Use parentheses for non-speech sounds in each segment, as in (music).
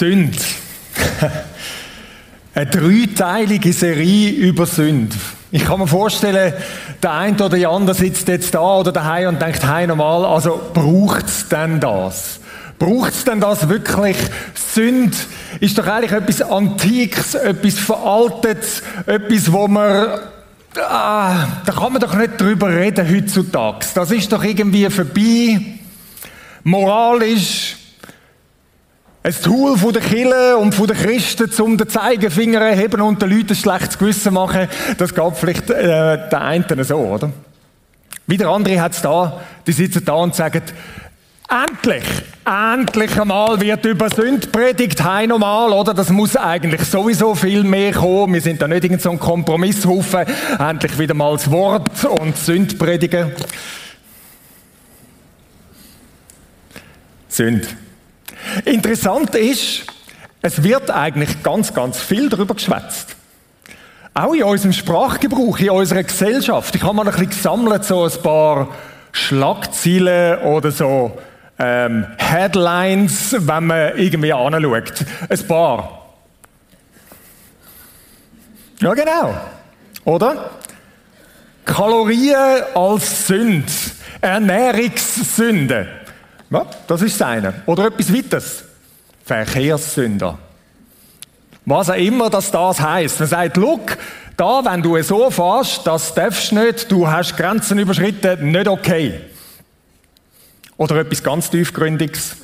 Sünde. (laughs) Eine dreiteilige Serie über Sünde. Ich kann mir vorstellen, der eine oder die andere sitzt jetzt da oder daheim und denkt, hey, normal, also braucht's denn das? Braucht's denn das wirklich? Sünde ist doch eigentlich etwas Antikes, etwas Veraltetes, etwas, wo man Ah, da kann man doch nicht drüber reden heutzutage. Das ist doch irgendwie vorbei. Moralisch. Ein Tool von der Kirche und von den Christen, um den Zeigefinger zu heben und den Leuten ein schlechtes Gewissen machen, das geht vielleicht äh, der einen so, oder? Wieder andere hat es da, die sitzen da und sagen, Endlich, endlich einmal wird über Sünde predigt, hei normal, oder? Das muss eigentlich sowieso viel mehr kommen. Wir sind da nicht irgend so ein Kompromisshaufen. Endlich wieder mal das Wort und Sünde predigen. Sünde. Interessant ist, es wird eigentlich ganz, ganz viel darüber geschwätzt. Auch in unserem Sprachgebrauch, in unserer Gesellschaft. Ich habe mal ein bisschen gesammelt, so ein paar Schlagzeilen oder so ähm, Headlines, wenn man irgendwie anschaut. Ein paar. Ja, genau. Oder? Kalorien als Sünde. Ernährungssünde. Ja, das ist seine. Oder etwas weiteres. Verkehrssünder. Was auch immer das, das heißt. Man sagt, look, da, wenn du so fährst, das darfst du nicht, du hast Grenzen überschritten, nicht okay. Oder etwas ganz tiefgründiges.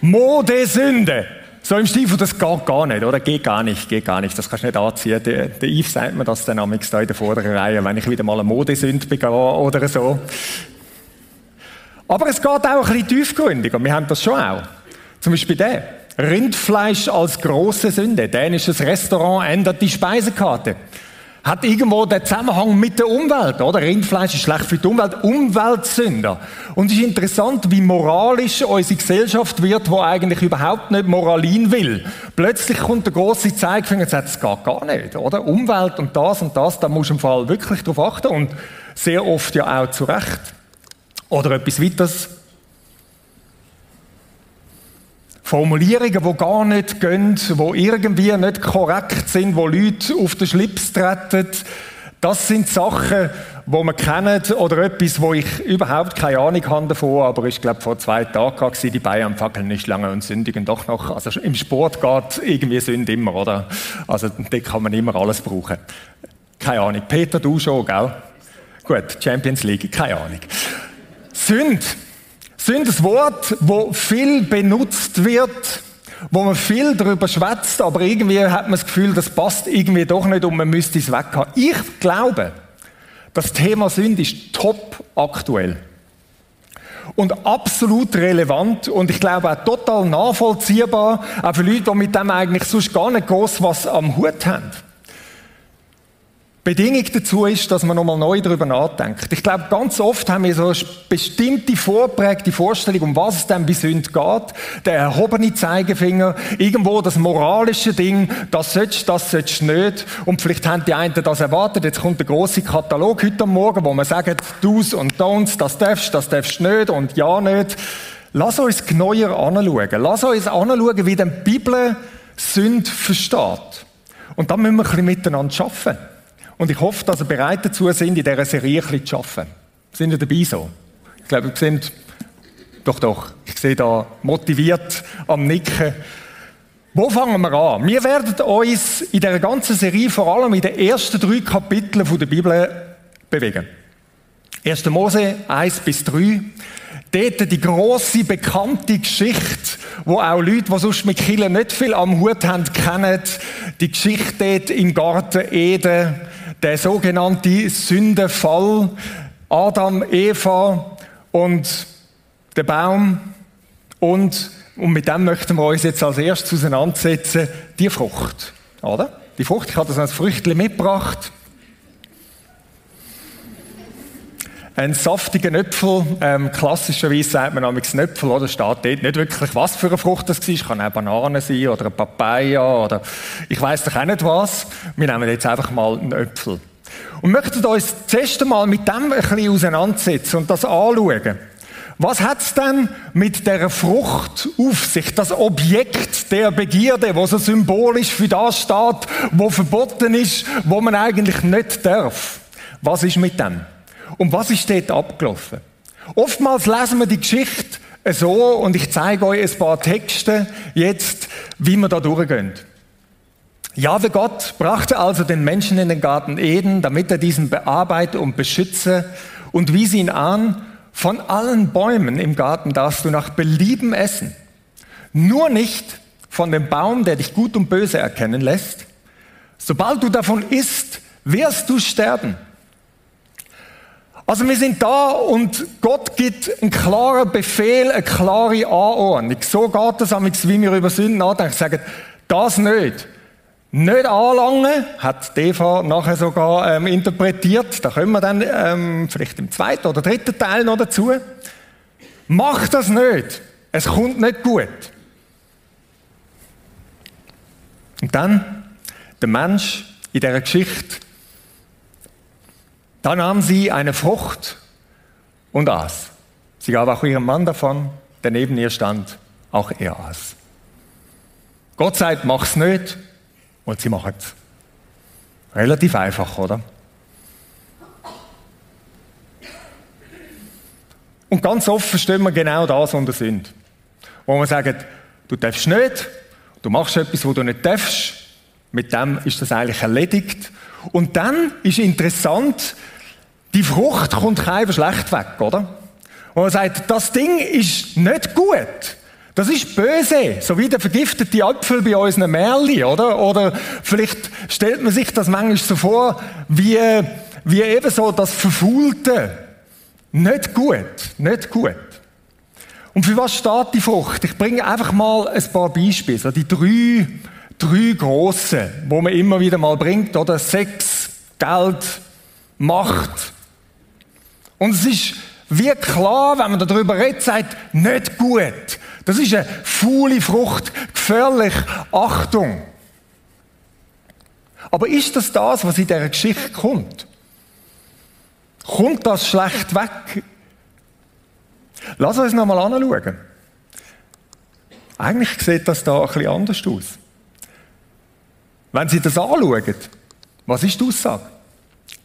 Modesünde. So im von, das geht gar nicht, oder? Geht gar nicht, geht gar nicht. Das kannst du nicht anziehen. Der, der Yves sagt mir das dann da in der vorderen Reihe, wenn ich wieder mal eine Modesünde begehe oder so. Aber es geht auch ein bisschen tiefgründiger. Wir haben das schon auch. Zum Beispiel der. Rindfleisch als große Sünde. Dänisches Restaurant ändert die Speisekarte hat irgendwo den Zusammenhang mit der Umwelt, oder? Rindfleisch ist schlecht für die Umwelt, Umweltsünder. Und es ist interessant, wie moralisch unsere Gesellschaft wird, wo eigentlich überhaupt nicht Moralin will. Plötzlich kommt der große Zeigefinger und sagt, es geht gar nicht, oder? Umwelt und das und das, da muss du im Fall wirklich drauf achten und sehr oft ja auch zu Recht. Oder etwas weiteres, Formulierungen, die gar nicht gehen, die irgendwie nicht korrekt sind, wo Leute auf den Schlips treten. Das sind Sachen, die man kennt oder etwas, wo ich überhaupt keine Ahnung habe davon, aber ich glaube vor zwei Tagen war die Bayern fackeln nicht lange und sündigen doch noch. Also im Sport geht irgendwie Sünde immer, oder? Also da kann man immer alles brauchen. Keine Ahnung. Peter, du schon, gell? Gut, Champions League, keine Ahnung. Sünde sind ein Wort, wo viel benutzt wird, wo man viel darüber schwätzt, aber irgendwie hat man das Gefühl, das passt irgendwie doch nicht und man müsste es weghaben. Ich glaube, das Thema Sünde ist top aktuell. Und absolut relevant und ich glaube auch total nachvollziehbar, auch für Leute, die mit dem eigentlich sonst gar nicht groß was am Hut haben. Bedingung dazu ist, dass man nochmal neu darüber nachdenkt. Ich glaube, ganz oft haben wir so eine bestimmte vorprägte Vorstellung, um was es denn bei Sünde geht. Der erhobene Zeigefinger, irgendwo das moralische Ding, das sollst, das sollst nicht. Und vielleicht haben die einen das erwartet. Jetzt kommt der große Katalog heute Morgen, wo man sagt, Do's und Don'ts, das darfst, das darfst nicht und ja nicht. Lass uns genauer anschauen. Lass uns anschauen, wie die Bibel Sünde versteht. Und dann müssen wir ein bisschen miteinander arbeiten. Und ich hoffe, dass ihr bereit dazu sind, in dieser Serie ein bisschen zu arbeiten. Sind ihr dabei so? Ich glaube, wir sind, doch, doch, ich sehe da motiviert am Nicken. Wo fangen wir an? Wir werden uns in der ganzen Serie vor allem in den ersten drei Kapiteln der Bibel bewegen. 1. Mose 1 bis 3. Dort die große bekannte Geschichte, wo auch Leute, die sonst mit Kindern nicht viel am Hut haben, kennen. Die Geschichte dort im Garten Eden der sogenannte Sündenfall, Adam, Eva und der Baum und, und mit dem möchten wir uns jetzt als erstes auseinandersetzen, die Frucht, oder? Die Frucht, ich habe das als Früchtchen mitgebracht. Ein saftiger Äpfel, ähm, klassischerweise sagt man nämlich Äpfel, oder? Steht dort nicht wirklich, was für eine Frucht das war. Kann auch Banane sein oder eine Papaya oder ich weiß doch auch nicht was. Wir nehmen jetzt einfach mal einen Äpfel. Und möchten uns zuerst einmal mit dem ein bisschen auseinandersetzen und das anschauen. Was hat's denn mit der Frucht auf sich? Das Objekt der Begierde, wo so symbolisch für das steht, wo verboten ist, wo man eigentlich nicht darf. Was ist mit dem? Und was ist dort abgelaufen? Oftmals lesen wir die Geschichte so und ich zeige euch ein paar Texte jetzt, wie wir da durchgehen. Jahwe Gott brachte also den Menschen in den Garten Eden, damit er diesen bearbeite und beschütze und wies ihn an, von allen Bäumen im Garten darfst du nach Belieben essen. Nur nicht von dem Baum, der dich gut und böse erkennen lässt. Sobald du davon isst, wirst du sterben. Also wir sind da und Gott gibt einen klaren Befehl, eine klare Anordnung. So geht das, wie wir über Sünden nachdenken. Sagen, das nicht. Nicht anlangen, hat Eva nachher sogar ähm, interpretiert. Da kommen wir dann ähm, vielleicht im zweiten oder dritten Teil noch dazu. Mach das nicht. Es kommt nicht gut. Und dann der Mensch in dieser Geschichte. Da nahm sie eine Frucht und aß. Sie gab auch ihrem Mann davon, der neben ihr stand, auch er aß. Gott sagt, mach's nicht. Und sie machen es. Relativ einfach, oder? Und ganz oft verstehen wir genau das unter Sünde. Wo man sagt, du darfst nicht, du machst etwas, wo du nicht darfst, mit dem ist das eigentlich erledigt. Und dann ist interessant, die Frucht kommt keinem schlecht weg, oder? Und man sagt, das Ding ist nicht gut. Das ist böse, so wie der vergiftete Apfel bei unseren Märli, oder? Oder vielleicht stellt man sich das manchmal so vor, wie, wie eben so das Verfaulte. Nicht gut, nicht gut. Und für was steht die Frucht? Ich bringe einfach mal ein paar Beispiele, so die drei, drei grossen, wo man immer wieder mal bringt, oder? Sex, Geld, Macht. Und es ist wie klar, wenn man darüber redet, sagt, nicht gut. Das ist eine faule Frucht, gefährlich, Achtung. Aber ist das das, was in dieser Geschichte kommt? Kommt das schlecht weg? Lass uns nochmal anschauen. Eigentlich sieht das da ein bisschen anders aus. Wenn Sie das anschauen, was ist die Aussage?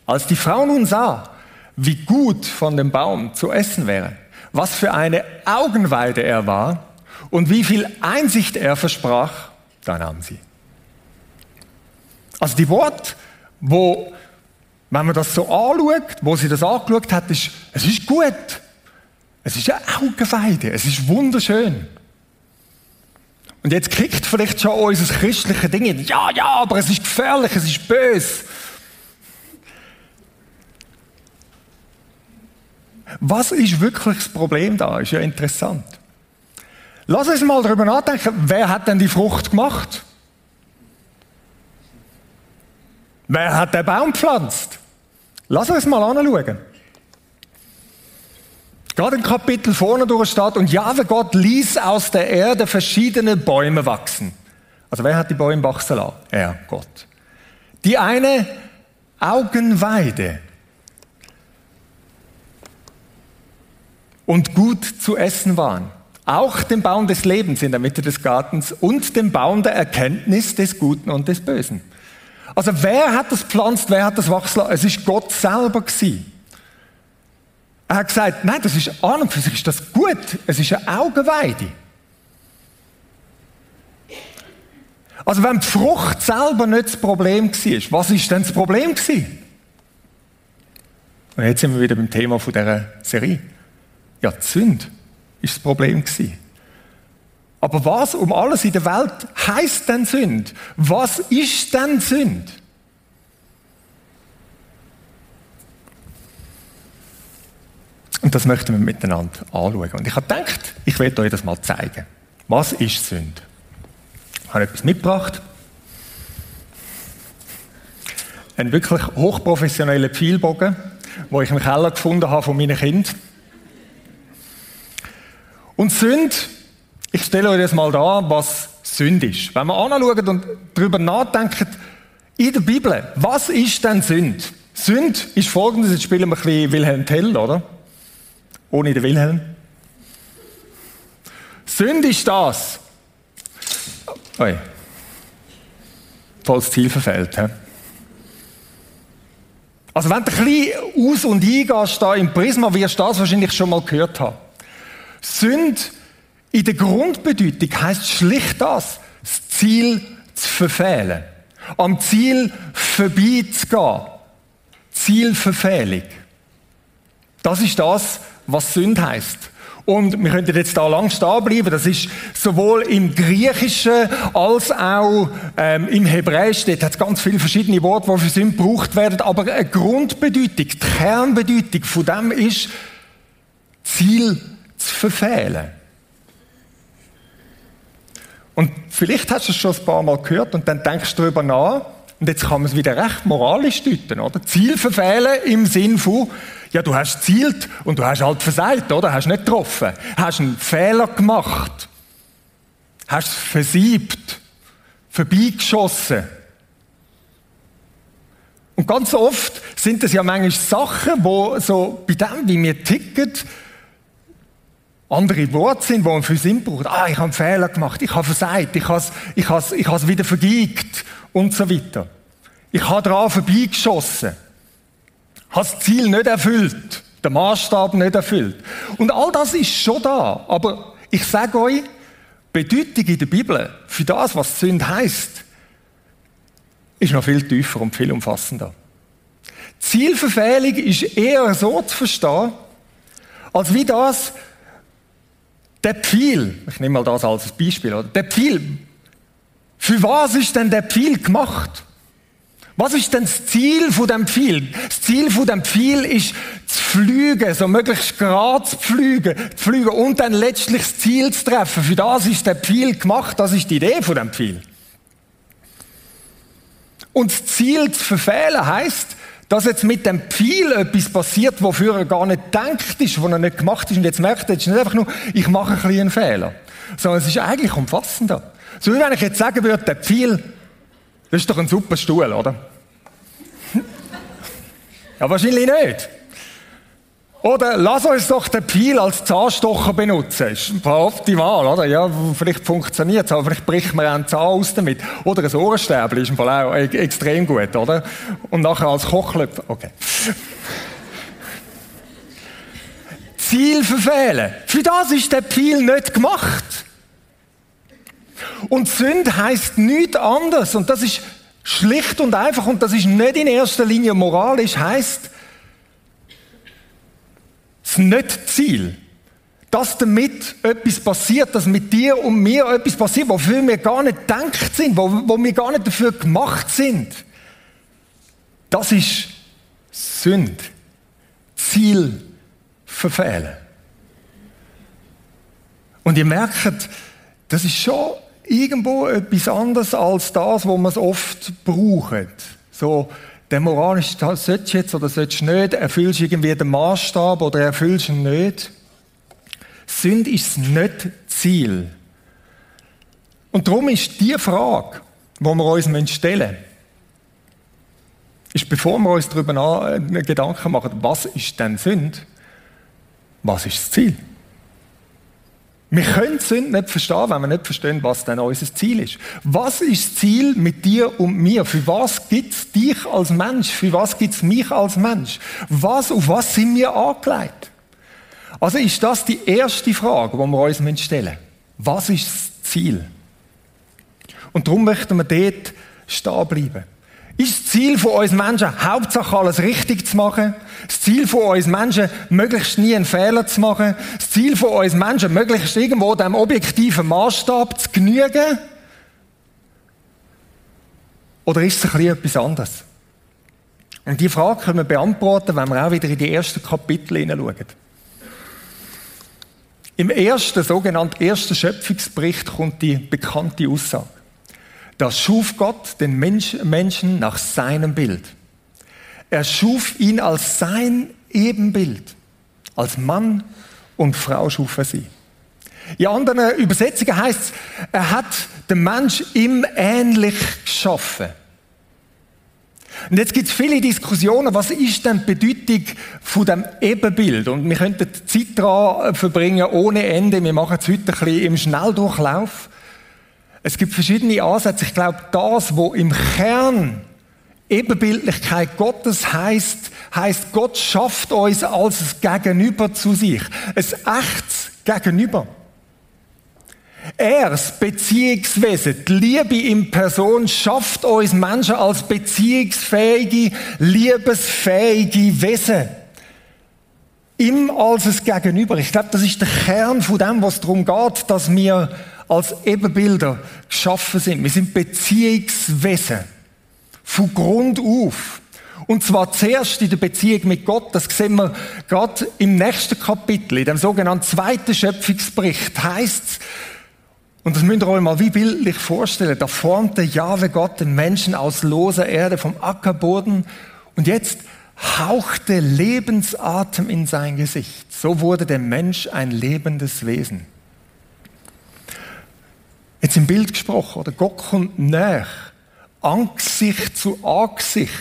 Als die Frau nun sah, wie gut von dem Baum zu essen wäre, was für eine Augenweide er war und wie viel Einsicht er versprach, da nahm sie. Also die Wort, wo, wenn man das so anschaut, wo sie das angeschaut hat, ist, es ist gut. Es ist eine Augenweide. Es ist wunderschön. Und jetzt kriegt vielleicht schon unser christliche Ding, ja, ja, aber es ist gefährlich, es ist böse. Was ist wirklich das Problem da? Ist ja interessant. Lass uns mal darüber nachdenken, wer hat denn die Frucht gemacht? Wer hat den Baum gepflanzt? Lass uns mal anschauen. Gerade im Kapitel vorne durch steht, und Jahwe Gott ließ aus der Erde verschiedene Bäume wachsen. Also wer hat die Bäume wachsen lassen? Er, Gott. Die eine Augenweide und gut zu essen waren. Auch den Baum des Lebens in der Mitte des Gartens und den Baum der Erkenntnis des Guten und des Bösen. Also wer hat das pflanzt, wer hat das wachsen lassen? Es ist Gott selber gewesen. Er hat gesagt, nein, das ist an und für sich ist das gut. Es ist eine Augenweide. Also wenn die Frucht selber nicht das Problem war, was ist denn das Problem gewesen? Und jetzt sind wir wieder beim Thema dieser Serie. Ja, die Sünde ist das Problem. Aber was um alles in der Welt heißt denn Sünd? Was ist denn Sünd? Und das möchten wir miteinander anschauen. Und ich habe gedacht, ich werde euch das mal zeigen. Was ist Sünd? Ich habe etwas mitgebracht. Ein wirklich hochprofessioneller Pfeilbogen, wo ich im Keller gefunden habe von meinen Kindern. Und Sünd, ich stelle euch das mal da, was Sünd ist. Wenn wir anschauen und darüber nachdenken, in der Bibel, was ist denn Sünd? Sünd ist folgendes, jetzt spielen wir ein bisschen Wilhelm Tell, oder? Ohne den Wilhelm. Sünde ist das. Oi. Volles Ziel verfehlt. He? Also wenn du ein bisschen aus- und eingehst da im Prisma, wirst du das wahrscheinlich schon mal gehört haben. Sünde in der Grundbedeutung heißt schlicht das, das Ziel zu verfehlen. Am Ziel vorbeizugehen. Zielverfehlung. Das ist das, was Sünde heißt. Und wir könnten jetzt da lang stehen bleiben. Das ist sowohl im Griechischen als auch ähm, im Hebräischen. Dort hat es ganz viele verschiedene Worte, die für Sünde gebraucht werden. Aber eine Grundbedeutung, die Kernbedeutung von dem ist, Ziel zu verfehlen. Und vielleicht hast du es schon ein paar Mal gehört und dann denkst du darüber nach. Und jetzt kann man es wieder recht moralisch deuten, oder? Ziel verfehlen im Sinn von, ja, du hast zielt und du hast halt versagt, oder? Hast nicht getroffen. Hast einen Fehler gemacht. Hast es versiebt. Vorbeigeschossen. Und ganz oft sind das ja manchmal Sachen, wo so bei dem, wie wir ticken, andere Worte sind, die man für Sinn braucht. Ah, ich habe einen Fehler gemacht, ich habe versagt, ich habe es, ich ich wieder vergeigt und so weiter. Ich habe daran vorbeigeschossen. Habe das Ziel nicht erfüllt. Den Maßstab nicht erfüllt. Und all das ist schon da. Aber ich sage euch, Bedeutung in der Bibel für das, was Sünde heißt, ist noch viel tiefer und viel umfassender. Zielverfehlung ist eher so zu verstehen, als wie das, der Pfeil, ich nehme mal das als Beispiel, oder? der Pfeil, für was ist denn der Pfeil gemacht? Was ist denn das Ziel von dem Pfeil? Das Ziel von dem Pfeil ist zu fliegen, so möglichst gerade zu fliegen, zu fliegen und dann letztlich das Ziel zu treffen. Für das ist der Pfeil gemacht, das ist die Idee von dem Pfeil. Und das Ziel zu verfehlen heißt, dass jetzt mit dem Pfeil etwas passiert, wofür er gar nicht denkt ist, wo er nicht gemacht ist. Und jetzt merkt er, jetzt nicht einfach nur, ich mache ein bisschen einen Fehler. Sondern es ist eigentlich umfassender. So wie wenn ich jetzt sagen würde, der Pfeil, das ist doch ein super Stuhl, oder? (laughs) ja, wahrscheinlich nicht. Oder lass uns doch den Pfeil als Zahnstocher benutzen. Ist ein paar optimal, oder? Ja, vielleicht funktioniert es, aber vielleicht bricht man einen Zahn aus damit. Oder ein Ohrenstäbchen ist im Fall auch e- extrem gut, oder? Und nachher als Kochlöpfer. Okay. Ziel verfehlen. Für das ist der Pfeil nicht gemacht. Und Sünde heißt nichts anderes. Und das ist schlicht und einfach, und das ist nicht in erster Linie moralisch, heißt, das Nicht-Ziel. Dass damit etwas passiert, dass mit dir und mir etwas passiert, wofür wir gar nicht gedacht sind, wo, wo wir gar nicht dafür gemacht sind. Das ist Sünde. Ziel verfehlen. Und ihr merkt, das ist schon irgendwo etwas anderes als das, was man es oft braucht. So, der moralische, das sollst du jetzt oder sollst du nicht, erfüllst du irgendwie den Maßstab oder erfüllst du ihn nicht. Sünde ist nicht Ziel. Und darum ist die Frage, die wir uns stellen müssen, ist, bevor wir uns darüber Gedanken machen, was ist denn Sünde, was ist das Ziel? Wir können Sünde nicht verstehen, wenn wir nicht verstehen, was denn unser Ziel ist. Was ist das Ziel mit dir und mir? Für was gibt es dich als Mensch? Für was gibt es mich als Mensch? Was, auf was sind wir angelegt? Also ist das die erste Frage, die wir uns stellen müssen. Was ist das Ziel? Und darum möchten wir dort stehen bleiben. Ist das Ziel von uns Menschen, Hauptsache alles richtig zu machen? Das Ziel von uns Menschen, möglichst nie einen Fehler zu machen? Das Ziel von uns Menschen, möglichst irgendwo dem objektiven Maßstab zu genügen? Oder ist es ein bisschen etwas anderes? Und die Frage können wir beantworten, wenn wir auch wieder in die ersten Kapitel hineinschauen. Im ersten, sogenannten ersten Schöpfungsbericht kommt die bekannte Aussage. Da schuf Gott den Menschen nach seinem Bild. Er schuf ihn als sein Ebenbild. Als Mann und Frau schuf er sie. In anderen Übersetzungen heißt es, er hat den Mensch ihm ähnlich geschaffen. Und jetzt gibt es viele Diskussionen, was ist denn die Bedeutung von dem Ebenbild? Und wir könnten Zeit daran verbringen, ohne Ende. Wir machen es heute ein bisschen im Schnelldurchlauf. Es gibt verschiedene Ansätze. Ich glaube, das, wo im Kern Ebenbildlichkeit Gottes heißt, heißt, Gott schafft uns als Gegenüber zu sich. Ein echtes Gegenüber. Er, das Beziehungswesen, die Liebe in Person, schafft uns Menschen als beziehungsfähige, liebesfähige Wesen. Ihm als ein Gegenüber. Ich glaube, das ist der Kern von dem, was darum geht, dass wir als Ebenbilder geschaffen sind. Wir sind Beziehungswesen. Von Grund auf. Und zwar zuerst in der Beziehung mit Gott, das sehen wir gerade im nächsten Kapitel, in dem sogenannten zweiten Schöpfungsbericht, heißt und das müsst ihr euch mal wie bildlich vorstellen, da formte Jahwe Gott den Menschen aus loser Erde vom Ackerboden und jetzt hauchte Lebensatem in sein Gesicht. So wurde der Mensch ein lebendes Wesen. Jetzt im Bild gesprochen, oder Gott kommt näher, Angesicht zu Angesicht.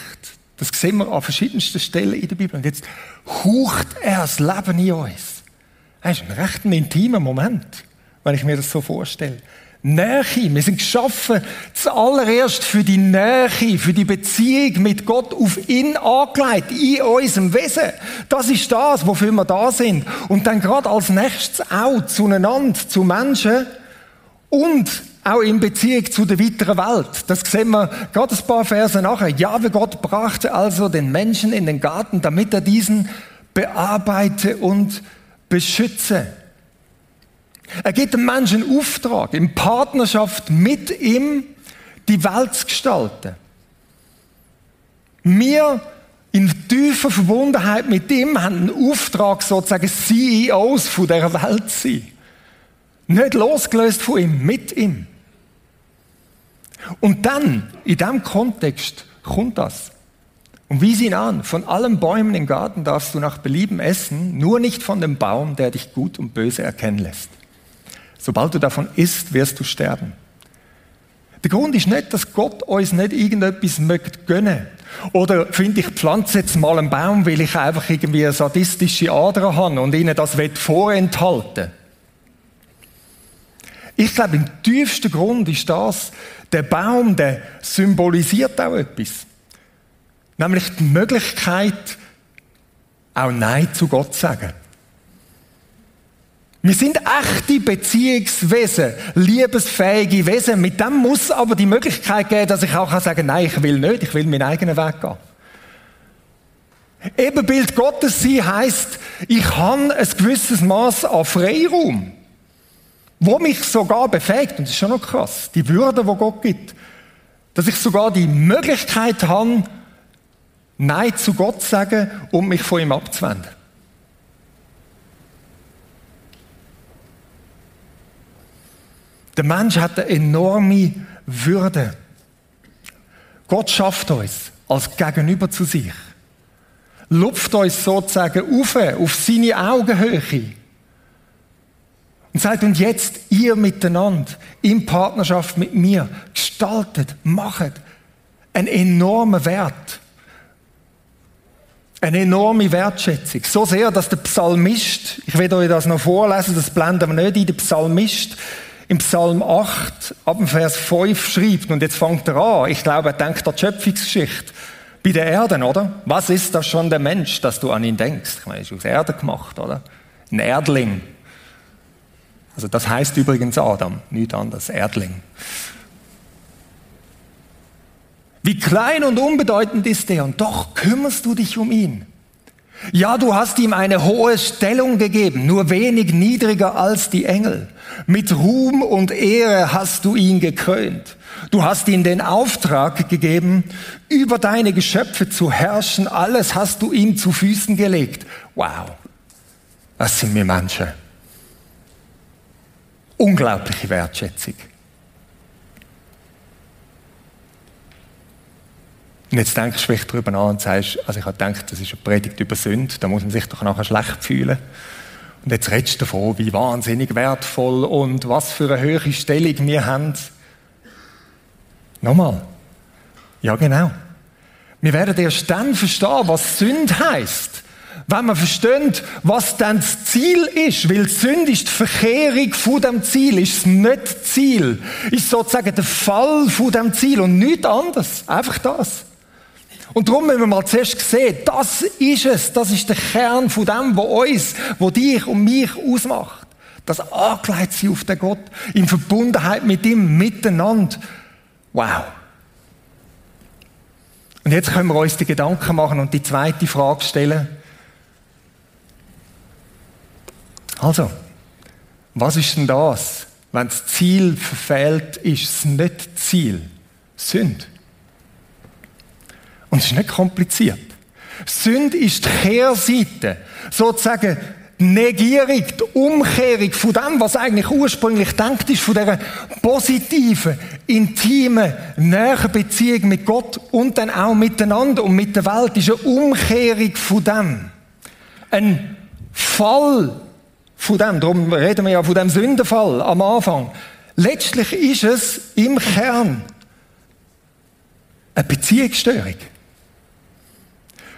Das sehen wir an verschiedensten Stellen in der Bibel. Und jetzt haucht er das Leben in uns. Das ist ein recht intimer Moment, wenn ich mir das so vorstelle. Nähe. Wir sind geschaffen, zuallererst für die Nähe, für die Beziehung mit Gott auf ihn angelegt, in unserem Wesen. Das ist das, wofür wir da sind. Und dann gerade als nächstes auch zueinander, zu Menschen und auch in Beziehung zu der weiteren Welt. Das sehen wir gerade ein paar Verse nachher. Ja, wie Gott brachte also den Menschen in den Garten, damit er diesen bearbeite und beschütze. Er gibt dem Menschen Auftrag, in Partnerschaft mit ihm die Welt zu gestalten. Wir in tiefer Verbundenheit mit ihm haben einen Auftrag, sozusagen CEOs von dieser Welt zu sein. Nicht losgelöst von ihm, mit ihm. Und dann, in diesem Kontext, kommt das. Und wie sie ihn an, von allen Bäumen im Garten darfst du nach Belieben essen, nur nicht von dem Baum, der dich gut und böse erkennen lässt. Sobald du davon isst, wirst du sterben. Der Grund ist nicht, dass Gott uns nicht irgendetwas möchte gönnen. Oder finde ich pflanze jetzt mal einen Baum, weil ich einfach irgendwie eine sadistische Ader habe und ihnen das vorenthalten Ich glaube, im tiefsten Grund ist das, der Baum, der symbolisiert auch etwas. Nämlich die Möglichkeit, auch Nein zu Gott zu sagen. Wir sind echte Beziehungswesen, liebesfähige Wesen. Mit dem muss aber die Möglichkeit geben, dass ich auch sagen kann, nein, ich will nicht, ich will meinen eigenen Weg gehen. Ebenbild Gottes sein heisst, ich habe ein gewisses Maß an Freiraum wo mich sogar befähigt, und das ist schon noch krass, die Würde, wo Gott gibt, dass ich sogar die Möglichkeit habe, Nein zu Gott zu sagen, um mich von ihm abzuwenden. Der Mensch hat eine enorme Würde. Gott schafft uns als Gegenüber zu sich. Lupft uns sozusagen auf, auf seine Augenhöhe. Und sagt, und jetzt ihr miteinander, in Partnerschaft mit mir, gestaltet, macht einen enormen Wert. Eine enorme Wertschätzung. So sehr, dass der Psalmist, ich werde euch das noch vorlesen, das blenden wir nicht ein, der Psalmist im Psalm 8, ab dem Vers 5 schreibt, und jetzt fängt er an, ich glaube, er denkt an die Schöpfungsgeschichte, bei der Erde, oder? Was ist das schon der Mensch, dass du an ihn denkst? Ich meine, er ist aus Erde gemacht, oder? Ein Erdling. Also das heißt übrigens Adam, nicht anders, Erdling. Wie klein und unbedeutend ist er und doch kümmerst du dich um ihn. Ja, du hast ihm eine hohe Stellung gegeben, nur wenig niedriger als die Engel. Mit Ruhm und Ehre hast du ihn gekrönt. Du hast ihm den Auftrag gegeben, über deine Geschöpfe zu herrschen. Alles hast du ihm zu Füßen gelegt. Wow, das sind mir manche unglaubliche Wertschätzung. Und jetzt denkst du vielleicht darüber nach und sagst, also ich habe gedacht, das ist eine Predigt über Sünde, da muss man sich doch nachher schlecht fühlen. Und jetzt redest du davon, wie wahnsinnig wertvoll und was für eine höhere Stellung wir haben. Nochmal. Ja, genau. Wir werden erst dann verstehen, was Sünde heißt, wenn wir verstehen, was dann das Ziel ist. Weil Sünde ist die Verkehrung von dem Ziel, ist es nicht Ziel, ist sozusagen der Fall von dem Ziel und nichts anderes. Einfach das. Und darum müssen wir mal zuerst sehen, das ist es, das ist der Kern von dem, was uns, was dich und mich ausmacht. Das angelegt sie auf den Gott, in Verbundenheit mit ihm, miteinander. Wow. Und jetzt können wir uns die Gedanken machen und die zweite Frage stellen. Also, was ist denn das, wenn das Ziel verfehlt ist, das nicht Ziel? Sünd. Und es ist nicht kompliziert. Sünde ist die Kehrseite, sozusagen die Negierung, die Umkehrung von dem, was eigentlich ursprünglich denkt ist, von dieser positiven, intimen, näheren Beziehung mit Gott und dann auch miteinander und mit der Welt, ist eine Umkehrung von dem. Ein Fall von dem, darum reden wir ja von dem Sündenfall am Anfang. Letztlich ist es im Kern eine Beziehungsstörung.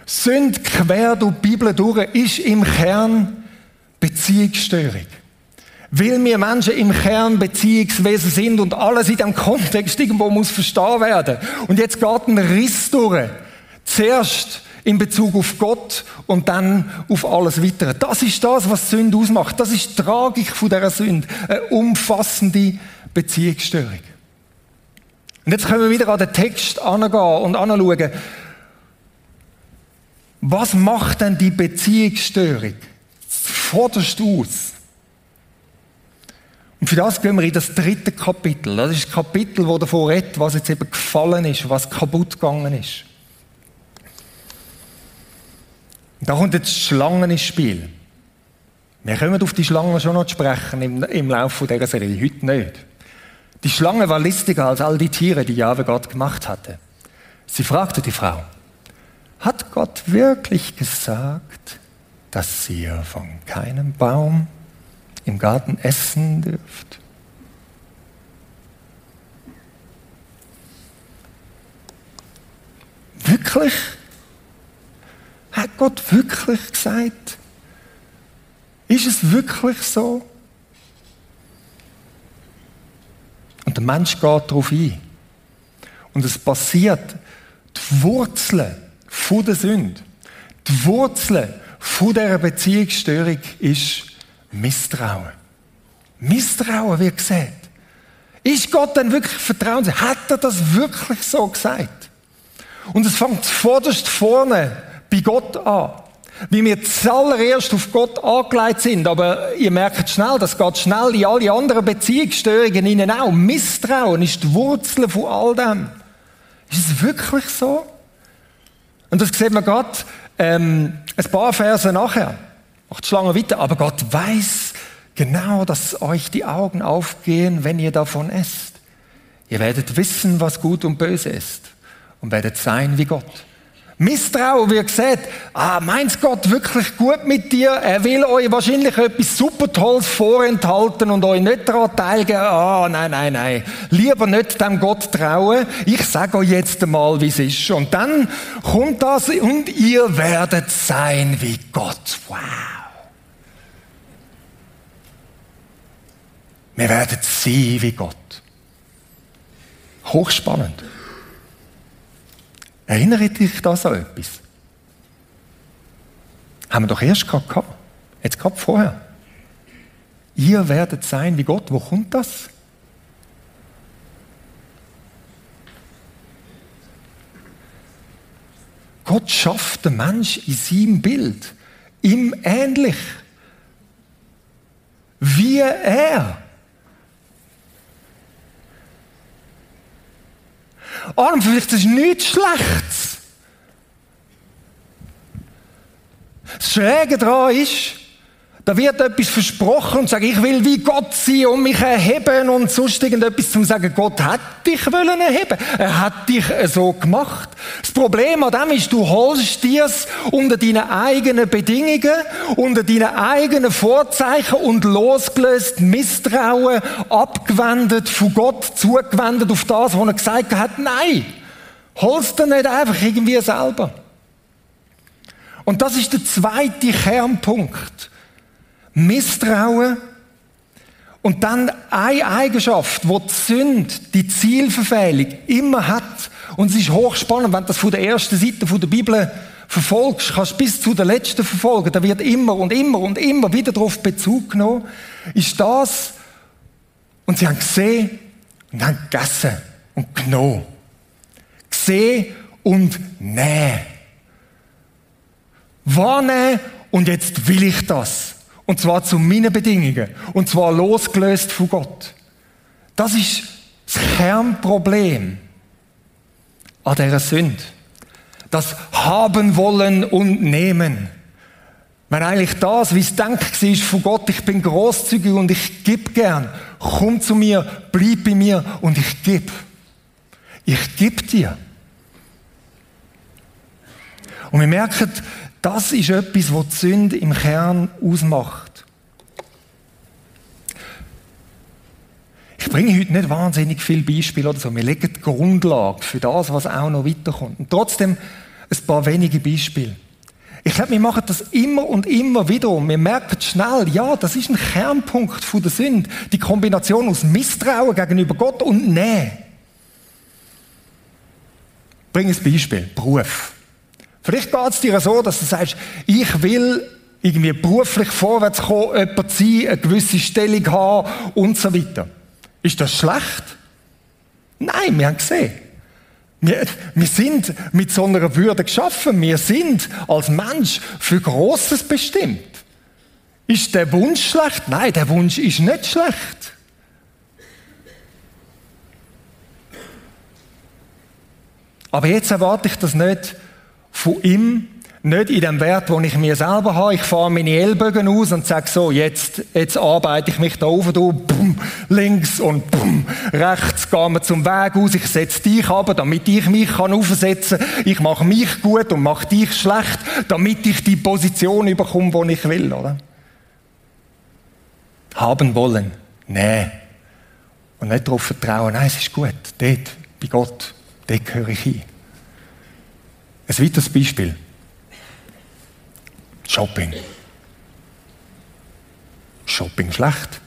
Sünde quer durch die Bibel durch ist im Kern Beziehungsstörung. Weil wir Menschen im Kern Beziehungswesen sind und alles in diesem Kontext irgendwo muss verstehen werden. Und jetzt geht ein Riss durch. Zuerst in Bezug auf Gott und dann auf alles weitere. Das ist das, was Sünde ausmacht. Das ist die Tragik von dieser Sünde. Eine umfassende Beziehungsstörung. Und jetzt können wir wieder an den Text angehen und anschauen, was macht denn die Beziehungsstörung? Vorderst aus. Und für das gehen wir in das dritte Kapitel. Das ist das Kapitel, wo davor redet, was jetzt eben gefallen ist, was kaputt gegangen ist. Und da kommt jetzt Schlangen ins Spiel. Wir kommen auf die Schlangen schon noch zu sprechen im, im Laufe dieser Serie, heute nicht. Die Schlange war listiger als all die Tiere, die Jahwe Gott gemacht hatte. Sie fragte die Frau, hat Gott wirklich gesagt, dass ihr von keinem Baum im Garten essen dürft? Wirklich? Gott wirklich gesagt? Ist es wirklich so? Und der Mensch geht darauf ein. Und es passiert, die Wurzeln von der Sünde. Die Wurzel von dieser Beziehungsstörung ist Misstrauen. Misstrauen wie gesagt. Ist Gott denn wirklich vertrauen? Hat er das wirklich so gesagt? Und es fängt vorderst vorne bei Gott an. Wie wir zuallererst auf Gott angelegt sind, aber ihr merkt schnell, das geht schnell in alle anderen Beziehungsstörungen hinein auch. Misstrauen ist die Wurzel von all dem. Ist es wirklich so? Und das sieht man gerade ähm, ein paar Verse nachher. Macht Schlange weiter. Aber Gott weiß genau, dass euch die Augen aufgehen, wenn ihr davon esst. Ihr werdet wissen, was gut und böse ist und werdet sein wie Gott. Misstrauen, wie gesagt, ah, meint Gott wirklich gut mit dir? Er will euch wahrscheinlich etwas super Tolles vorenthalten und euch nicht daran teilgeben. Ah, nein, nein, nein. Lieber nicht dem Gott trauen. Ich sage euch jetzt einmal, wie es ist. Und dann kommt das und ihr werdet sein wie Gott. Wow. Wir werden sein wie Gott. Hochspannend. Erinnert dich das an etwas? Haben wir doch erst gerade gehabt. Jetzt gerade vorher. Ihr werdet sein wie Gott. Wo kommt das? Gott schafft den Mensch in seinem Bild, ihm ähnlich, wie er. Und vielleicht ist nichts Schlechtes. Das Schräge daran ist, da wird etwas versprochen und sagt, ich will wie Gott sein und mich erheben und sonst irgendetwas zum sagen, Gott hat dich wollen erheben. Er hat dich so gemacht. Das Problem an dem ist, du holst dir's unter deine eigenen Bedingungen, unter deine eigenen Vorzeichen und losgelöst Misstrauen, abgewendet von Gott, zugewendet auf das, was er gesagt hat. Nein! Hol's dir nicht einfach irgendwie selber. Und das ist der zweite Kernpunkt. Misstrauen und dann eine Eigenschaft, wo die Sünde, die Zielverfehlung immer hat. Und es ist hochspannend, wenn du das von der ersten Seite der Bibel verfolgst, kannst du bis zu der letzten verfolgen. Da wird immer und immer und immer wieder darauf Bezug genommen. Ist das, und sie haben gesehen und haben gegessen und genommen. Gesehen und nehmen. Wahrnehmen und jetzt will ich das. Und zwar zu meinen Bedingungen. Und zwar losgelöst von Gott. Das ist das Kernproblem an dieser Sünde. Das Haben wollen und Nehmen. Wenn eigentlich das, wie es denkt war von Gott, ich bin großzügig und ich gebe gern. Komm zu mir, bleib bei mir und ich gebe. Ich gebe dir. Und wir merken, das ist etwas, was die Sünde im Kern ausmacht. Ich bringe heute nicht wahnsinnig viele Beispiele oder so. Wir legen die Grundlage für das, was auch noch weiterkommt. Und trotzdem ein paar wenige Beispiele. Ich glaube, wir machen das immer und immer wieder und wir merken schnell, ja, das ist ein Kernpunkt von der Sünde. Die Kombination aus Misstrauen gegenüber Gott und Nähe. Bring ein Beispiel. Beruf. Vielleicht geht es dir so, dass du sagst, ich will irgendwie beruflich vorwärts kommen, jemand sein, eine gewisse Stellung haben und so weiter. Ist das schlecht? Nein, wir haben gesehen. Wir, wir sind mit so einer Würde geschaffen. Wir sind als Mensch für Großes bestimmt. Ist der Wunsch schlecht? Nein, der Wunsch ist nicht schlecht. Aber jetzt erwarte ich das nicht von ihm, nicht in dem Wert, den ich mir selber habe. Ich fahre meine Ellbogen aus und sage so, jetzt, jetzt arbeite ich mich da auf, du, bumm, links und bumm, rechts, gehen wir zum Weg aus, ich setze dich ab, damit ich mich kann aufsetzen kann. Ich mache mich gut und mache dich schlecht, damit ich die Position überkomme, die ich will, oder? Haben wollen. Nein. Und nicht darauf vertrauen, nein, es ist gut, dort, bei Gott, dort gehöre ich hin. Ein weiteres Beispiel. Shopping. Shopping schlecht?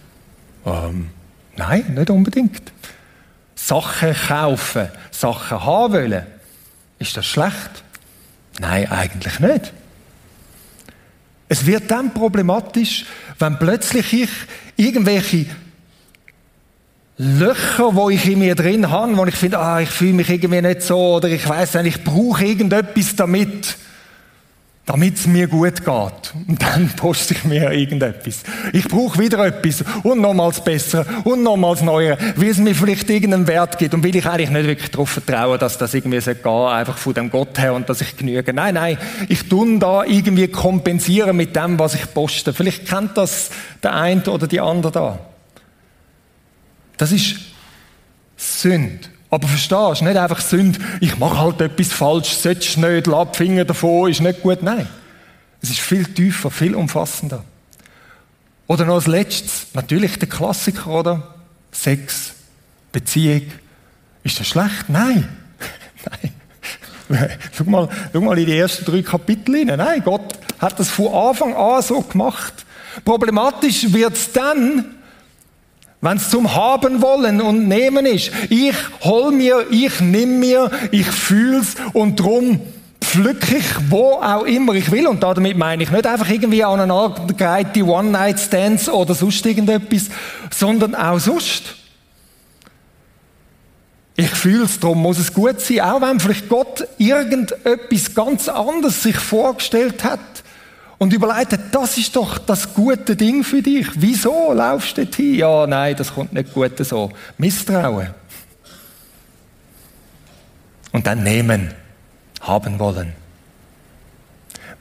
Ähm, nein, nicht unbedingt. Sachen kaufen, Sachen haben wollen, ist das schlecht? Nein, eigentlich nicht. Es wird dann problematisch, wenn plötzlich ich irgendwelche Löcher, wo ich in mir drin habe, wo ich finde, ah, ich fühle mich irgendwie nicht so oder ich weiß nicht, ich brauche irgendetwas damit, damit es mir gut geht. Und dann (laughs) poste ich mir irgendetwas. Ich brauche wieder etwas und nochmals besser und nochmals neuer, weil es mir vielleicht irgendeinen Wert gibt und will ich eigentlich nicht wirklich darauf vertrauen, dass das irgendwie so geht, einfach von dem Gott her und dass ich genüge. Nein, nein, ich tun da irgendwie kompensieren mit dem, was ich poste. Vielleicht kennt das der eine oder die andere da. Das ist Sünde. Aber verstehst du, nicht einfach Sünde, ich mache halt etwas falsch, sollst nicht, die Finger davon, ist nicht gut. Nein. Es ist viel tiefer, viel umfassender. Oder noch als letztes, natürlich der Klassiker, oder? Sex, Beziehung. Ist das schlecht? Nein. (laughs) Nein. Schau mal, schau mal in die ersten drei Kapitel hinein. Nein, Gott hat das von Anfang an so gemacht. Problematisch wird es dann, wenn es zum Haben wollen und Nehmen ist. Ich hol mir, ich nimm mir, ich fühl's und drum pflück ich wo auch immer ich will. Und damit meine ich nicht einfach irgendwie an eine angereihte One-Night-Stands oder sonst irgendetwas, sondern auch sonst. Ich fühle es, darum muss es gut sein, auch wenn vielleicht Gott irgendetwas ganz anderes sich vorgestellt hat und überlegt, das ist doch das gute Ding für dich. Wieso laufst du hin? Ja, nein, das kommt nicht gut so. Misstrauen. Und dann nehmen, haben wollen.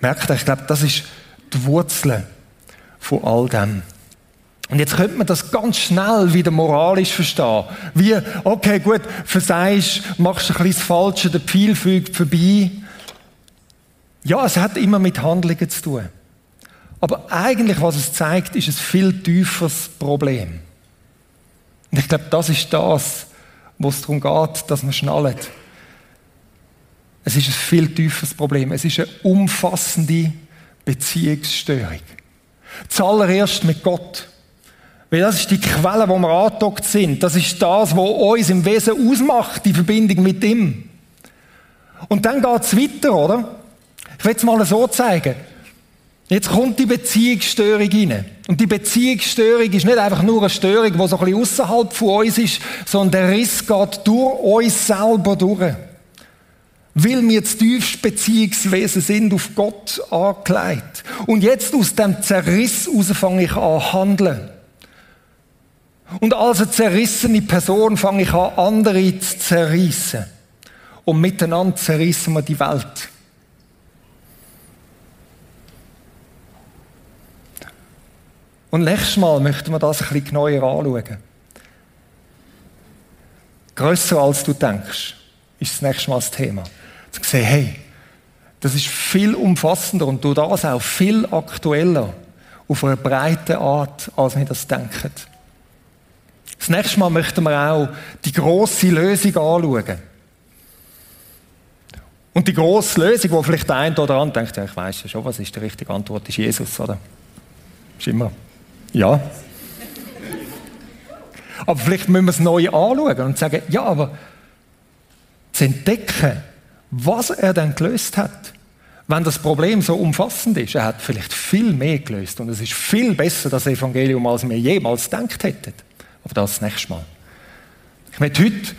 Merkt ihr, ich glaube, das ist die Wurzel von all dem. Und jetzt könnte man das ganz schnell wieder moralisch verstehen. Wie, okay, gut, versagst, machst ein bisschen das Falsche, der Pfeil fügt vorbei. Ja, es hat immer mit Handlungen zu tun. Aber eigentlich, was es zeigt, ist ein viel tieferes Problem. Und ich glaube, das ist das, wo es darum geht, dass man schnallt. Es ist ein viel tieferes Problem. Es ist eine umfassende Beziehungsstörung. Zuallererst mit Gott. Weil das ist die Quelle, wo wir angedockt sind. Das ist das, was uns im Wesen ausmacht, die Verbindung mit ihm. Und dann geht es weiter, oder? Ich will es mal so zeigen. Jetzt kommt die Beziehungsstörung rein. Und die Beziehungsstörung ist nicht einfach nur eine Störung, die so ein bisschen außerhalb von uns ist, sondern der Riss geht durch uns selber durch. Weil wir das tiefste Beziehungswesen sind, auf Gott angelegt. Und jetzt aus dem Zerriss heraus fange ich an handeln. Und als eine zerrissene Person fange ich an, andere zu zerreissen. Und miteinander zerrissen wir die Welt. Und nächstes Mal möchten wir das bisschen genauer anschauen. Grösser als du denkst, ist das nächste Mal das Thema. Zu sehen, hey, das ist viel umfassender und du das auch viel aktueller auf eine breite Art, als wir das denken. Das nächste Mal möchten wir auch die große Lösung anschauen. Und die große Lösung, wo vielleicht der eine oder andere denkt, ja, ich weiß ja schon, was ist die richtige Antwort, ist Jesus, oder? Ist immer ja. Aber vielleicht müssen wir es neu anschauen und sagen, ja, aber zu entdecken, was er dann gelöst hat, wenn das Problem so umfassend ist, er hat vielleicht viel mehr gelöst und es ist viel besser, das Evangelium, als wir jemals gedacht hätten. Aber das, nächste Mal. Ich möchte heute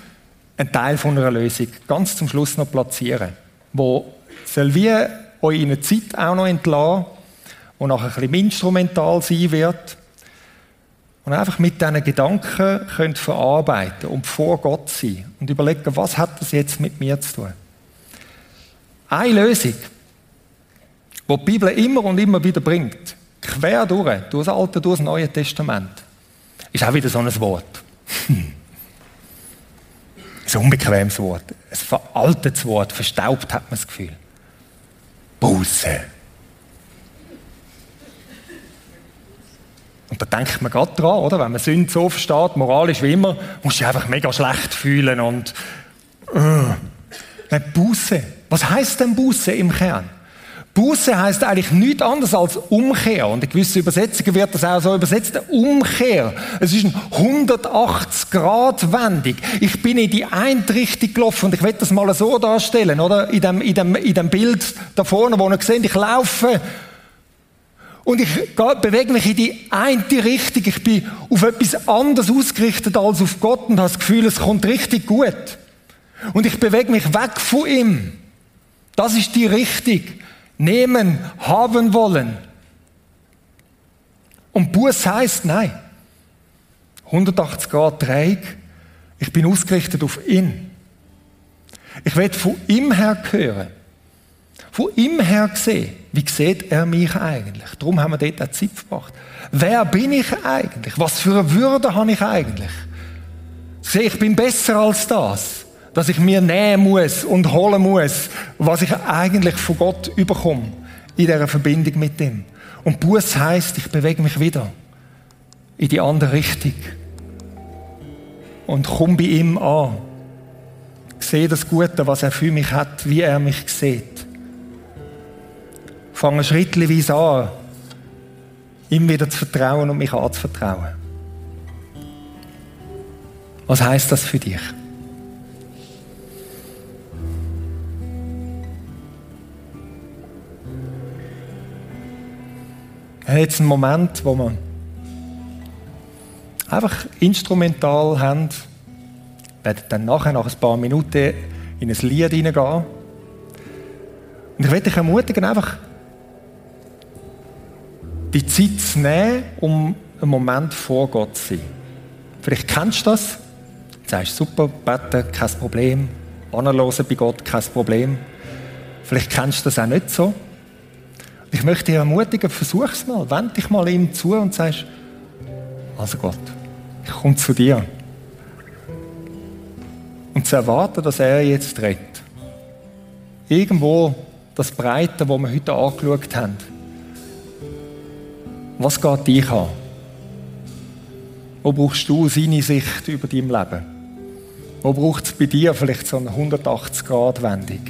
einen Teil von einer Lösung ganz zum Schluss noch platzieren, wo soll wie euch in eine Zeit auch noch entlassen, wo nachher ein bisschen instrumental sein wird, und einfach mit diesen Gedanken könnt verarbeiten und vor Gott sein und überlegen, was hat das jetzt mit mir zu tun? Eine Lösung, die die Bibel immer und immer wieder bringt, quer durch, durch das Alte, durch das Neue Testament, ist auch wieder so ein Wort. (laughs) ein unbequemes Wort, ein veraltetes Wort, verstaubt hat man das Gefühl. Buße. Und da denkt man gerade dran, oder? Wenn man Sünde so versteht, moralisch wie immer, musst du dich einfach mega schlecht fühlen und, äh. Buße. Was heißt denn Buße im Kern? Buße heißt eigentlich nichts anderes als Umkehr. Und in gewissen Übersetzungen wird das auch so übersetzt, Umkehr. Es ist eine 180-Grad-Wendung. Ich bin in die eine Richtung gelaufen und ich werde das mal so darstellen, oder? In dem, in dem, in dem Bild da vorne, wo ihr seht, ich laufe und ich bewege mich in die eine Richtung. Ich bin auf etwas anderes ausgerichtet als auf Gott und habe das Gefühl, es kommt richtig gut. Und ich bewege mich weg von ihm. Das ist die Richtung. Nehmen, haben wollen. Und Buß heißt nein. 180 Grad Dreieck. Ich bin ausgerichtet auf ihn. Ich werde von ihm her hören. Von ihm her gesehen, wie sieht er mich eigentlich? Darum haben wir dort auch Zeit verbracht. Wer bin ich eigentlich? Was für eine Würde habe ich eigentlich? Sehe, ich bin besser als das, dass ich mir nehmen muss und holen muss, was ich eigentlich von Gott überkomme in dieser Verbindung mit ihm. Und Buß heißt, ich bewege mich wieder in die andere Richtung und komme bei ihm an. Sehe das Gute, was er für mich hat, wie er mich sieht fange schrittweise an, ihm wieder zu vertrauen und mich anzuvertrauen. Was heißt das für dich? Jetzt einen Moment, wo wir einfach instrumental haben. Werden dann nachher, nach ein paar Minuten, in ein Lied hineingehen. Und ich möchte dich ermutigen, einfach die Zeit zu nehmen, um einen Moment vor Gott zu sein. Vielleicht kennst du das. Du sagst, super, beten, kein Problem. Anlosen bei Gott, kein Problem. Vielleicht kennst du das auch nicht so. Ich möchte dich ermutigen, versuch es mal. Wend dich mal ihm zu und sagst, also Gott, ich komme zu dir. Und zu erwarten, dass er jetzt redet. Irgendwo das Breite, wo wir heute angeschaut haben, was geht dich an? Wo brauchst du seine Sicht über dein Leben? Wo braucht es bei dir vielleicht so eine 180-Grad-Wendung?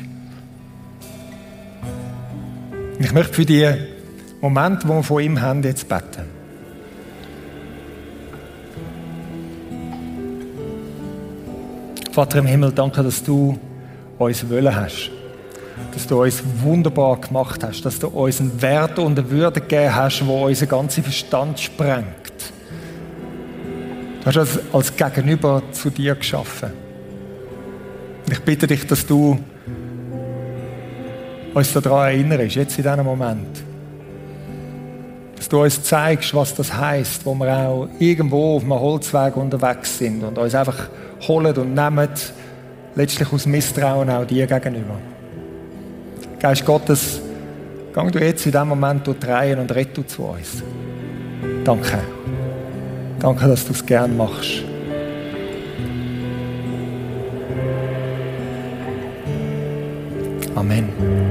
Ich möchte für die Momente, wo wir von ihm haben, jetzt beten. Vater im Himmel, danke, dass du uns wollen hast. Dass du uns wunderbar gemacht hast. Dass du uns einen Wert und eine Würde gegeben hast, wo unseren ganzen Verstand sprengt. Du hast uns als Gegenüber zu dir geschaffen. Ich bitte dich, dass du uns daran erinnerst, jetzt in diesem Moment. Dass du uns zeigst, was das heißt, wo wir auch irgendwo auf einem Holzweg unterwegs sind und uns einfach holen und nehmen, letztlich aus Misstrauen auch dir gegenüber. Geist Gottes, gang du jetzt in diesem Moment Reihen und rette zu uns. Danke. Danke, dass du es gern machst. Amen.